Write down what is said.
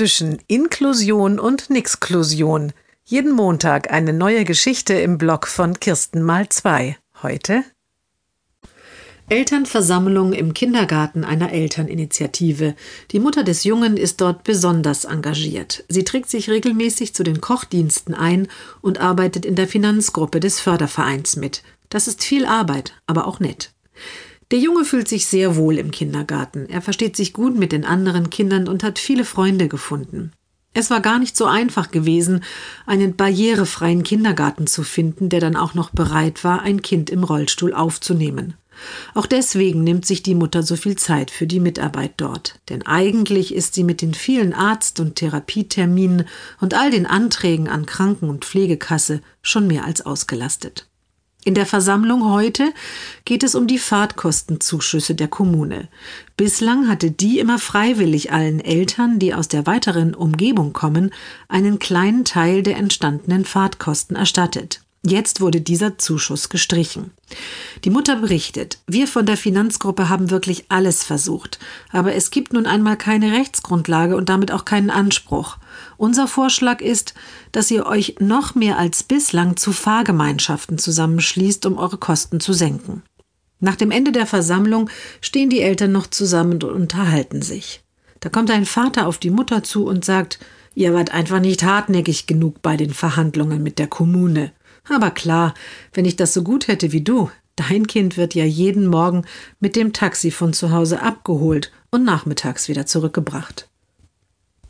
zwischen Inklusion und Nixklusion. Jeden Montag eine neue Geschichte im Blog von Kirsten mal zwei. Heute Elternversammlung im Kindergarten einer Elterninitiative. Die Mutter des Jungen ist dort besonders engagiert. Sie trägt sich regelmäßig zu den Kochdiensten ein und arbeitet in der Finanzgruppe des Fördervereins mit. Das ist viel Arbeit, aber auch nett. Der Junge fühlt sich sehr wohl im Kindergarten. Er versteht sich gut mit den anderen Kindern und hat viele Freunde gefunden. Es war gar nicht so einfach gewesen, einen barrierefreien Kindergarten zu finden, der dann auch noch bereit war, ein Kind im Rollstuhl aufzunehmen. Auch deswegen nimmt sich die Mutter so viel Zeit für die Mitarbeit dort. Denn eigentlich ist sie mit den vielen Arzt- und Therapieterminen und all den Anträgen an Kranken- und Pflegekasse schon mehr als ausgelastet. In der Versammlung heute geht es um die Fahrtkostenzuschüsse der Kommune. Bislang hatte die immer freiwillig allen Eltern, die aus der weiteren Umgebung kommen, einen kleinen Teil der entstandenen Fahrtkosten erstattet. Jetzt wurde dieser Zuschuss gestrichen. Die Mutter berichtet, wir von der Finanzgruppe haben wirklich alles versucht, aber es gibt nun einmal keine Rechtsgrundlage und damit auch keinen Anspruch. Unser Vorschlag ist, dass ihr euch noch mehr als bislang zu Fahrgemeinschaften zusammenschließt, um eure Kosten zu senken. Nach dem Ende der Versammlung stehen die Eltern noch zusammen und unterhalten sich. Da kommt ein Vater auf die Mutter zu und sagt, ihr wart einfach nicht hartnäckig genug bei den Verhandlungen mit der Kommune. Aber klar, wenn ich das so gut hätte wie du, dein Kind wird ja jeden Morgen mit dem Taxi von zu Hause abgeholt und nachmittags wieder zurückgebracht.